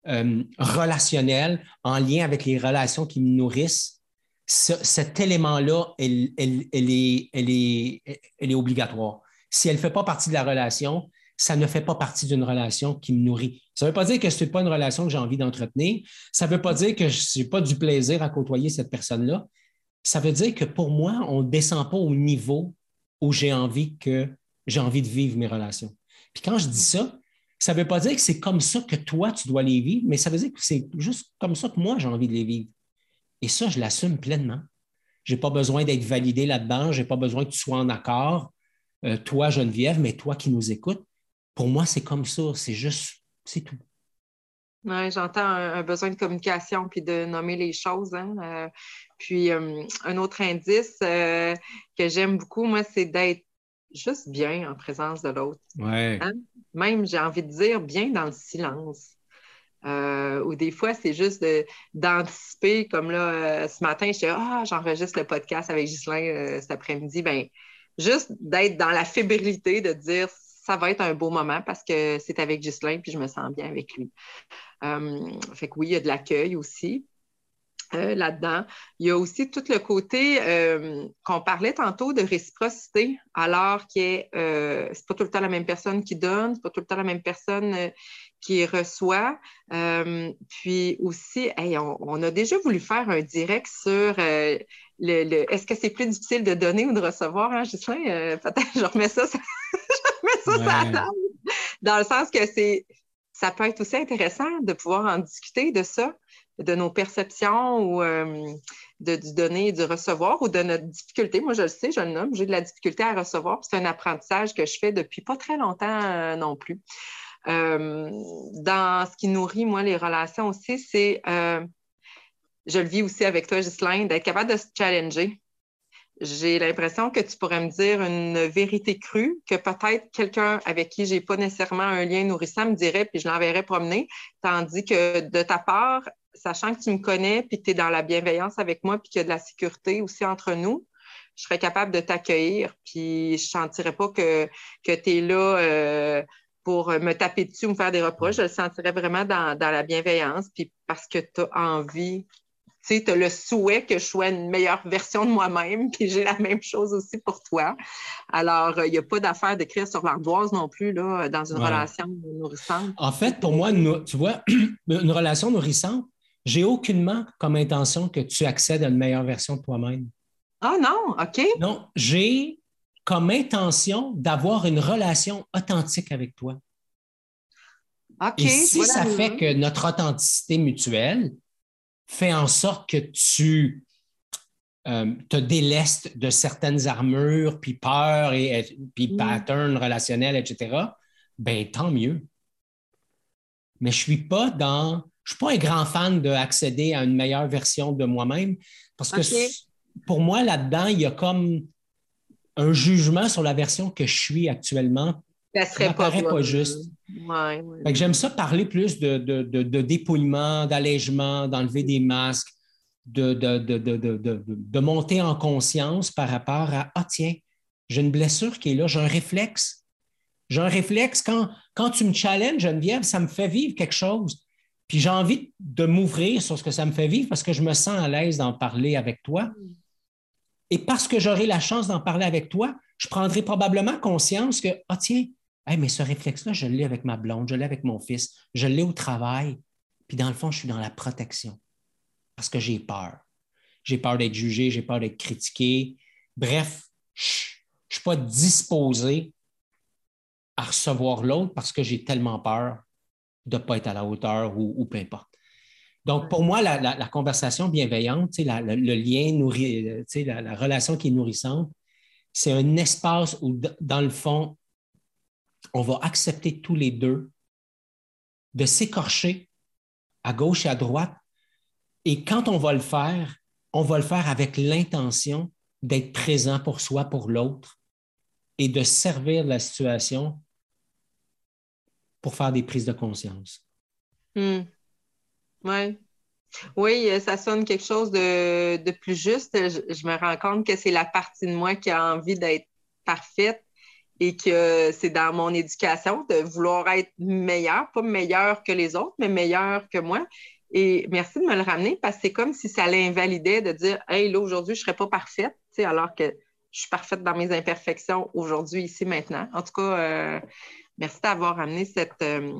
euh, relationnel en lien avec les relations qui me nourrissent, cet élément-là, elle, elle, est, elle, est, elle est obligatoire. Si elle ne fait pas partie de la relation, ça ne fait pas partie d'une relation qui me nourrit. Ça ne veut pas dire que ce n'est pas une relation que j'ai envie d'entretenir. Ça ne veut pas dire que je n'ai pas du plaisir à côtoyer cette personne-là. Ça veut dire que pour moi, on ne descend pas au niveau où j'ai envie que j'ai envie de vivre mes relations. Puis quand je dis ça, ça ne veut pas dire que c'est comme ça que toi, tu dois les vivre, mais ça veut dire que c'est juste comme ça que moi, j'ai envie de les vivre. Et ça, je l'assume pleinement. Je n'ai pas besoin d'être validé là-dedans, je n'ai pas besoin que tu sois en accord, euh, toi, Geneviève, mais toi qui nous écoutes. Pour moi, c'est comme ça, c'est juste, c'est tout. J'entends un, besoin de communication puis de nommer les choses. Hein. Euh, puis euh, un autre indice que j'aime beaucoup, moi, c'est d'être juste bien en présence de l'autre. Ouais. Hein? Même, j'ai envie de dire, bien dans le silence. Euh, ou des fois, c'est juste d'anticiper, comme là, euh, ce matin, je Ah, j'enregistre le podcast avec Ghislain euh, cet après-midi. Ben, juste d'être dans la fébrilité, de dire ça va être un beau moment parce que c'est avec Ghislain, puis je me sens bien avec lui. fait que oui, il y a de l'accueil aussi. Euh, là-dedans. Il y a aussi tout le côté euh, qu'on parlait tantôt de réciprocité, alors que euh, c'est pas tout le temps la même personne qui donne, c'est pas tout le temps la même personne euh, qui reçoit. puis aussi, on, a déjà voulu faire un direct sur le, est-ce que c'est plus difficile de donner ou de recevoir, hein, peut-être je remets ça, je remets ça dans le sens que c'est ça peut être aussi intéressant de pouvoir en discuter de ça de nos perceptions ou euh, de, du donner et du recevoir ou de notre difficulté. Moi, je le sais, je le nomme, j'ai de la difficulté à recevoir. C'est un apprentissage que je fais depuis pas très longtemps euh, non plus. Euh, dans ce qui nourrit, moi, les relations aussi, c'est, je le vis aussi avec toi, Ghislaine, d'être capable de se challenger. J'ai l'impression que tu pourrais me dire une vérité crue que peut-être quelqu'un avec qui j'ai pas nécessairement un lien nourrissant me dirait, puis je l'enverrais promener, tandis que de ta part, sachant que tu me connais, puis que tu es dans la bienveillance avec moi, puis qu'il y a de la sécurité aussi entre nous, je serais capable de t'accueillir, puis je ne sentirais pas que, que tu es là euh, pour me taper dessus ou me faire des reproches. Je le sentirais vraiment dans, la bienveillance, puis parce que tu as envie, tu sais, tu as le souhait que je sois une meilleure version de moi-même, puis j'ai la même chose aussi pour toi. Alors, il n'y a pas d'affaire d'écrire sur l'ardoise non plus, là, dans une relation nourrissante. En fait, pour moi, tu vois, une relation nourrissante, j'ai aucunement comme intention que tu accèdes à une meilleure version de toi-même. Ah non, OK. Non, j'ai comme intention d'avoir une relation authentique avec toi. OK. Et si ça fait que notre authenticité mutuelle fait en sorte que tu euh, te délestes de certaines armures, puis peurs, et, puis mm. patterns relationnels, etc., ben tant mieux. Mais je ne suis pas dans je suis pas un grand fan d'accéder à une meilleure version de moi-même parce que pour moi, là-dedans, il y a comme un jugement sur la version que je suis actuellement. Ça serait pas, pas juste. J'aime ça parler plus de, de, dépouillement, d'allègement, d'enlever des masques, de, de, monter en conscience par rapport à Ah, tiens, j'ai une blessure qui est là, j'ai un réflexe. J'ai un réflexe. Quand, quand tu me challenges, Geneviève, ça me fait vivre quelque chose. Puis j'ai envie de m'ouvrir sur ce que ça me fait vivre parce que je me sens à l'aise d'en parler avec toi. Et parce que j'aurai la chance d'en parler avec toi, je prendrai probablement conscience que, ah tiens, mais ce réflexe-là, je l'ai avec ma blonde, je l'ai avec mon fils, je l'ai au travail. Puis dans le fond, je suis dans la protection parce que j'ai peur. j'ai peur d'être jugé, j'ai peur d'être critiqué. Bref, je ne suis pas disposé à recevoir l'autre parce que j'ai tellement peur de ne pas être à la hauteur ou, peu importe. Donc, pour moi, la, conversation bienveillante, le lien nourri, la, la relation qui est nourrissante, c'est un espace où, dans le fond, on va accepter tous les deux de s'écorcher à gauche et à droite. Et quand on va le faire, on va le faire avec l'intention d'être présent pour soi, pour l'autre, et de servir la situation pour faire des prises de conscience. Hmm. Oui. Oui, ça sonne quelque chose de, plus juste. Je, me rends compte que c'est la partie de moi qui a envie d'être parfaite et que c'est dans mon éducation de vouloir être meilleure, pas meilleure que les autres, mais meilleure que moi. Et merci de me le ramener parce que c'est comme si ça l'invalidait de dire Hey, là, aujourd'hui, je ne serais pas parfaite, alors que je suis parfaite dans mes imperfections aujourd'hui, ici, maintenant. En tout cas, euh, merci d'avoir amené cette, euh,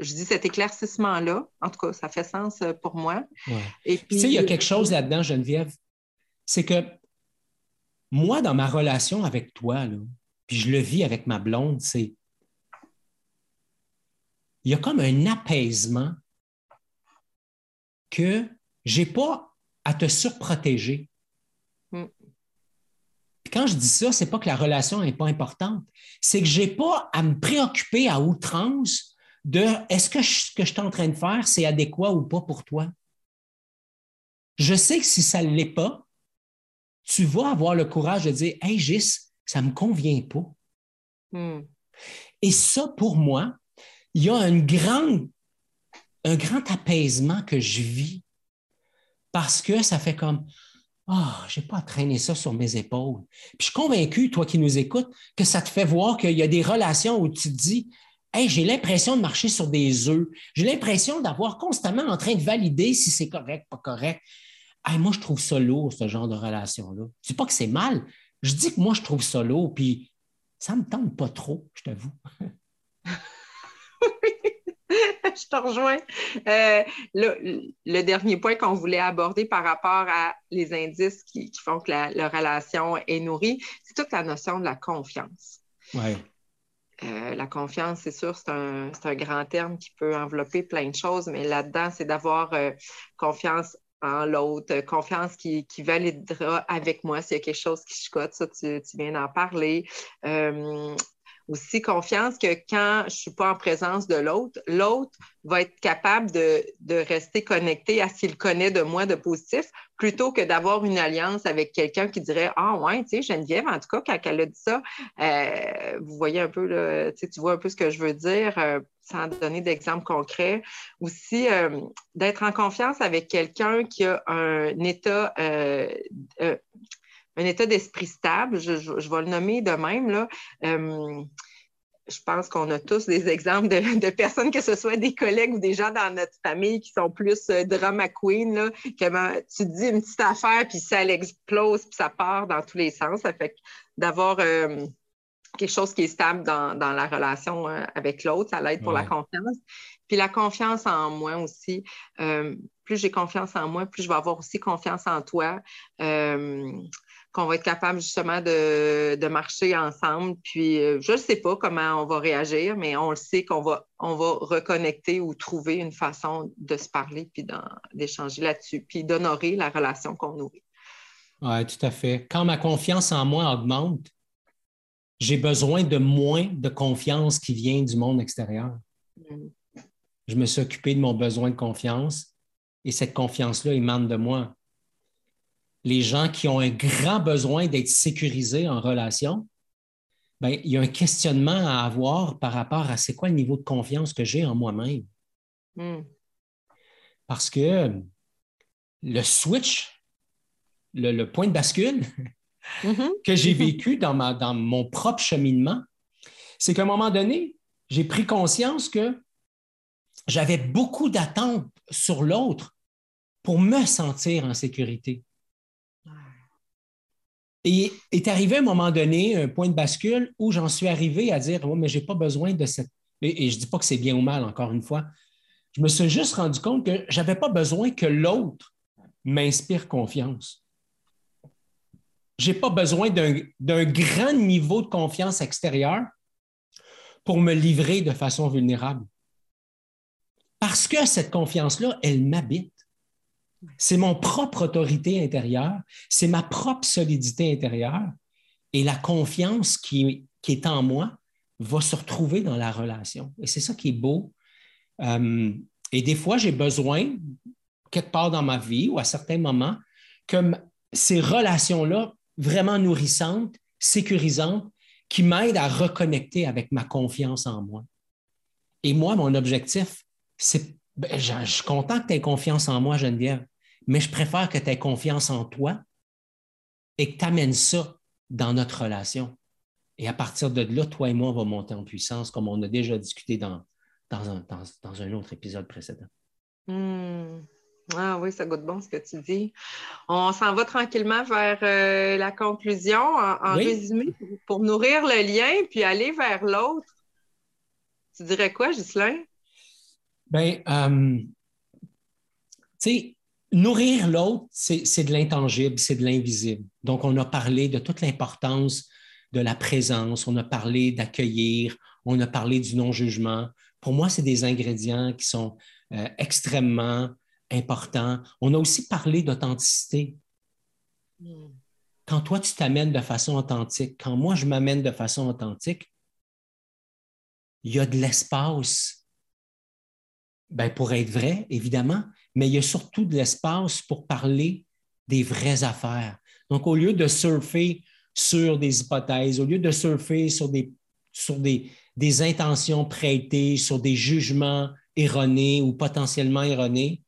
je dis cet éclaircissement-là. En tout cas, ça fait sens euh, pour moi. Et puis, tu sais, il y a quelque chose là-dedans, Geneviève, c'est que moi, dans ma relation avec toi, là, puis je le vis avec ma blonde, c'est il y a comme un apaisement que je n'ai pas à te surprotéger. Mm. quand je dis ça, ce n'est pas que la relation n'est pas importante, c'est que je n'ai pas à me préoccuper à outrance de est-ce que ce que je suis en train de faire, c'est adéquat ou pas pour toi? Je sais que si ça ne l'est pas, tu vas avoir le courage de dire Hey Gis, ça ne me convient pas. Hmm. Et ça, pour moi, il y a un grand apaisement que je vis parce que ça fait comme Ah, je n'ai pas à traîner ça sur mes épaules. Puis je suis convaincu, toi qui nous écoutes, que ça te fait voir qu'il y a des relations où tu te dis Hey, j'ai l'impression de marcher sur des œufs. J'ai l'impression d'avoir constamment en train de valider si c'est correct, pas correct. Hey, moi, je trouve ça lourd, ce genre de relation-là. Je dis pas que c'est mal. Je dis que moi, je trouve ça lourd, puis ça ne me tente pas trop, je t'avoue. je te rejoins. Euh, le, dernier point qu'on voulait aborder par rapport à les indices qui, font que la, relation est nourrie, c'est toute la notion de la confiance. Ouais. Euh, la confiance, c'est sûr, c'est un, grand terme qui peut envelopper plein de choses, mais là-dedans, c'est d'avoir euh, confiance en l'autre, confiance qui, validera avec moi s'il y a quelque chose qui chicote, ça, tu, viens d'en parler. Euh, aussi confiance que quand je ne suis pas en présence de l'autre, l'autre va être capable de, rester connecté à ce qu'il connaît de moi de positif plutôt que d'avoir une alliance avec quelqu'un qui dirait Ah, ouais, tu sais, Geneviève, en tout cas, quand elle a dit ça, euh, vous voyez un peu, tu vois un peu ce que je veux dire. Euh, sans donner d'exemple concret. Aussi, euh, d'être en confiance avec quelqu'un qui a un état, un état d'esprit stable, je, vais le nommer de même, là. Euh, je pense qu'on a tous des exemples de, personnes, que ce soit des collègues ou des gens dans notre famille qui sont plus euh, drama queen, là, que tu dis une petite affaire, puis ça explose, puis ça part dans tous les sens. Ça fait d'avoir euh, quelque chose qui est stable dans, la relation avec l'autre, ça l'aide pour la confiance. Puis la confiance en moi aussi. plus j'ai confiance en moi, plus je vais avoir aussi confiance en toi qu'on va être capable justement de, marcher ensemble. Puis euh, je ne sais pas comment on va réagir, mais on le sait qu'on va, on va reconnecter ou trouver une façon de se parler puis d'échanger là-dessus, puis d'honorer la relation qu'on nourrit. Oui, tout à fait. Quand ma confiance en moi augmente, j'ai besoin de moins de confiance qui vient du monde extérieur. Mm. Je me suis occupé de mon besoin de confiance et cette confiance-là émane de moi les gens qui ont un grand besoin d'être sécurisés en relation, ben, il y a un questionnement à avoir par rapport à c'est quoi le niveau de confiance que j'ai en moi-même. Hmm. Parce que le switch, le, point de bascule mm-hmm. que j'ai vécu dans, ma, dans mon propre cheminement, c'est qu'à un moment donné, j'ai pris conscience que j'avais beaucoup d'attentes sur l'autre pour me sentir en sécurité. Et est arrivé un moment donné, un point de bascule où j'en suis arrivé à dire Oui, mais je n'ai pas besoin de cette. Et, je ne dis pas que c'est bien ou mal, encore une fois. Je me suis juste rendu compte que je n'avais pas besoin que l'autre m'inspire confiance. Je n'ai pas besoin d'un grand niveau de confiance extérieure pour me livrer de façon vulnérable. Parce que cette confiance-là, elle m'habite. C'est mon propre autorité intérieure, c'est ma propre solidité intérieure et la confiance qui, est en moi va se retrouver dans la relation. Et c'est ça qui est beau. Euh, et des fois, j'ai besoin, quelque part dans ma vie ou à certains moments, que ces relations-là, vraiment nourrissantes, sécurisantes, qui m'aident à reconnecter avec ma confiance en moi. Et moi, mon objectif, c'est, ben, je, je, suis content que tu aies confiance en moi, Geneviève, mais je préfère que tu aies confiance en toi et que tu amènes ça dans notre relation. Et à partir de là, toi et moi, on va monter en puissance, comme on a déjà discuté dans, dans, un, dans, un autre épisode précédent. Hmm. Ah oui, ça goûte bon ce que tu dis. On s'en va tranquillement vers euh, la conclusion en, résumé pour nourrir le lien puis aller vers l'autre. Tu dirais quoi, Ghislain? Bien, euh, tu sais, nourrir l'autre, c'est de l'intangible, c'est de l'invisible. Donc, on a parlé de toute l'importance de la présence, on a parlé d'accueillir, on a parlé du non-jugement. Pour moi, c'est des ingrédients qui sont euh, extrêmement importants. On a aussi parlé d'authenticité. Quand toi, tu t'amènes de façon authentique, quand moi, je m'amène de façon authentique, il y a de l'espace ben, pour être vrai, évidemment, mais il y a surtout de l'espace pour parler des vraies affaires. Donc, au lieu de surfer sur des hypothèses, au lieu de surfer sur des, sur des, des intentions prêtées, sur des jugements erronés ou potentiellement erronés,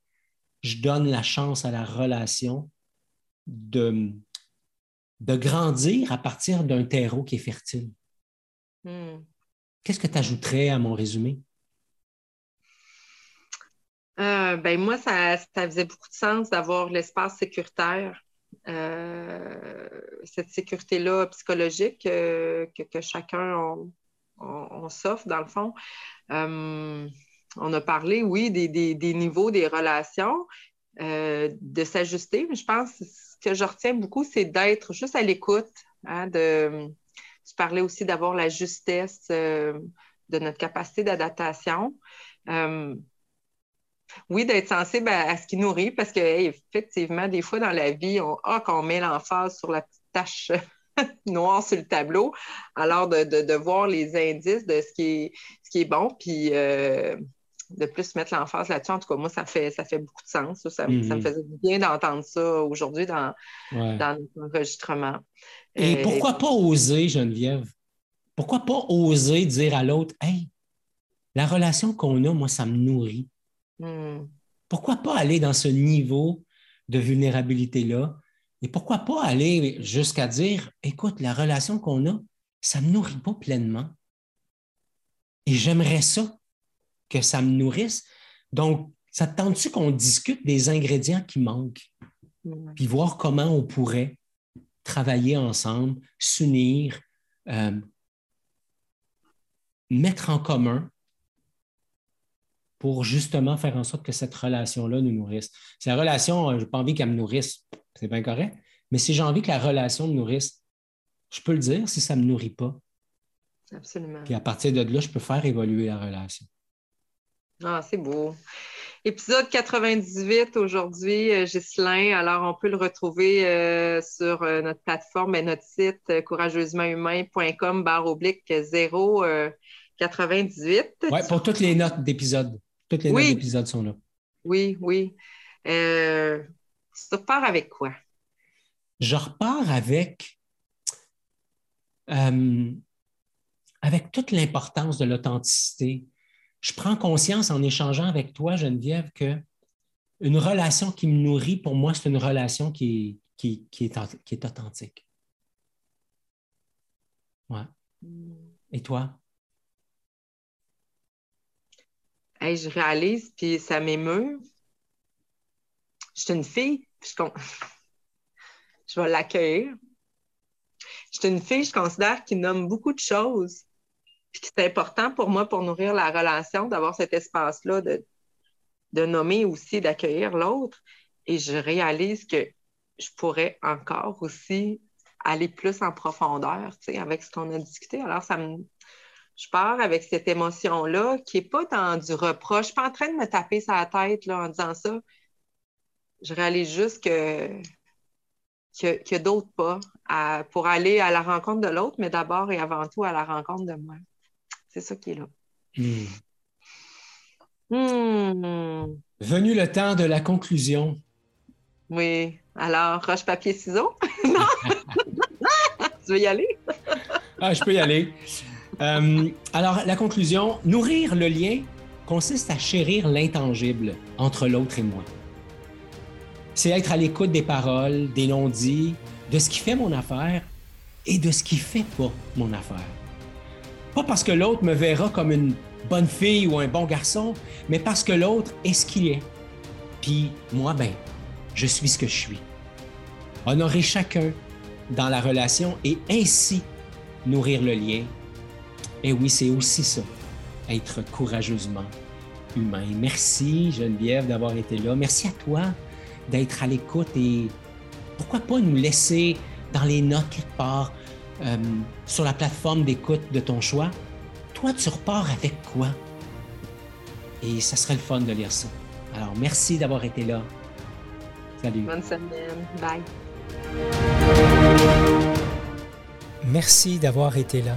je donne la chance à la relation de, de grandir à partir d'un terreau qui est fertile. Hmm. Qu'est-ce que tu ajouterais à mon résumé? Euh, ben moi, ça, faisait beaucoup de sens d'avoir l'espace sécuritaire, euh, cette sécurité-là psychologique euh, que, chacun on, s'offre, dans le fond. on a parlé, oui, des, niveaux des relations, de s'ajuster, mais je pense que ce que je retiens beaucoup, c'est d'être juste à l'écoute. Hein, de, tu parlais aussi d'avoir la justesse de notre capacité d'adaptation. Oui, d'être sensible à, ce qui nourrit, parce que effectivement, des fois dans la vie, on a qu'on met l'emphase sur la petite tache noire sur le tableau, alors de, voir les indices de ce qui est, ce qui est bon, puis euh, de plus mettre l'emphase là-dessus. En tout cas, moi, ça fait, ça fait beaucoup de sens. Ça, me mm-hmm. faisait bien d'entendre ça aujourd'hui dans, dans notre enregistrement. Et euh, pourquoi pas oser, Geneviève? Pourquoi pas oser dire à l'autre, hey, la relation qu'on a, moi, ça me nourrit. Hmm. Pourquoi pas aller dans ce niveau de vulnérabilité-là? Et pourquoi pas aller jusqu'à dire, écoute, la relation qu'on a, ça ne me nourrit pas pleinement. Et j'aimerais ça, que ça me nourrisse. Donc, ça te tente-tu qu'on discute des ingrédients qui manquent? Hmm. Puis voir comment on pourrait travailler ensemble, s'unir, euh, mettre en commun pour justement faire en sorte que cette relation-là nous nourrisse. Si la relation, euh, je n'ai pas envie qu'elle me nourrisse, c'est bien correct, mais si j'ai envie que la relation me nourrisse, je peux le dire si ça ne me nourrit pas. Absolument. Puis à partir de là, je peux faire évoluer la relation. Ah, c'est beau. Épisode 98 aujourd'hui, euh, Ghislain. Alors, on peut le retrouver euh, sur notre plateforme et notre site courageusementhumain.com barre oblique 098. Oui, pour toutes les notes d'épisode. Toutes les oui. d'épisode sont là. Oui, oui. Euh, tu repars avec quoi? Je repars avec, euh, avec toute l'importance de l'authenticité. Je prends conscience en échangeant avec toi, Geneviève, que une relation qui me nourrit, pour moi, c'est une relation qui, qui, qui, est, qui est authentique. Ouais. Et toi? Je réalise, puis ça m'émeut. Je suis une fille, puis je, vais l'accueillir. Je suis une fille, je considère, qui nomme beaucoup de choses, puis c'est important pour moi pour nourrir la relation, d'avoir cet espace-là de, de nommer aussi, d'accueillir l'autre. et je réalise que je pourrais encore aussi aller plus en profondeur, avec ce qu'on a discuté. Alors, ça me... Je pars avec cette émotion-là qui n'est pas dans du reproche. Je ne suis pas en train de me taper sa tête là, en disant ça. Je réalise juste que qu'il y a, d'autres pas pour aller à la rencontre de l'autre, mais d'abord et avant tout à la rencontre de moi. C'est ça qui est là. Hmm. Hmm. Venu le temps de la conclusion. Oui. Alors, roche, papier, ciseaux? non? tu veux y aller? ah, je peux y aller. Euh, alors, la conclusion, nourrir le lien consiste à chérir l'intangible entre l'autre et moi. C'est être à l'écoute des paroles, des non-dits, de ce qui fait mon affaire et de ce qui fait pas mon affaire. Pas parce que l'autre me verra comme une bonne fille ou un bon garçon, mais parce que l'autre est ce qu'il est. Puis moi, ben, je suis ce que je suis. Honorer chacun dans la relation et ainsi nourrir le lien. Et oui, c'est aussi ça, être courageusement humain. Merci Geneviève d'avoir été là. Merci à toi d'être à l'écoute et pourquoi pas nous laisser dans les notes quelque part euh, sur la plateforme d'écoute de ton choix. Toi, tu repars avec quoi? Et ça serait le fun de lire ça. Alors, merci d'avoir été là. Salut. Bonne semaine. Bye. Merci d'avoir été là.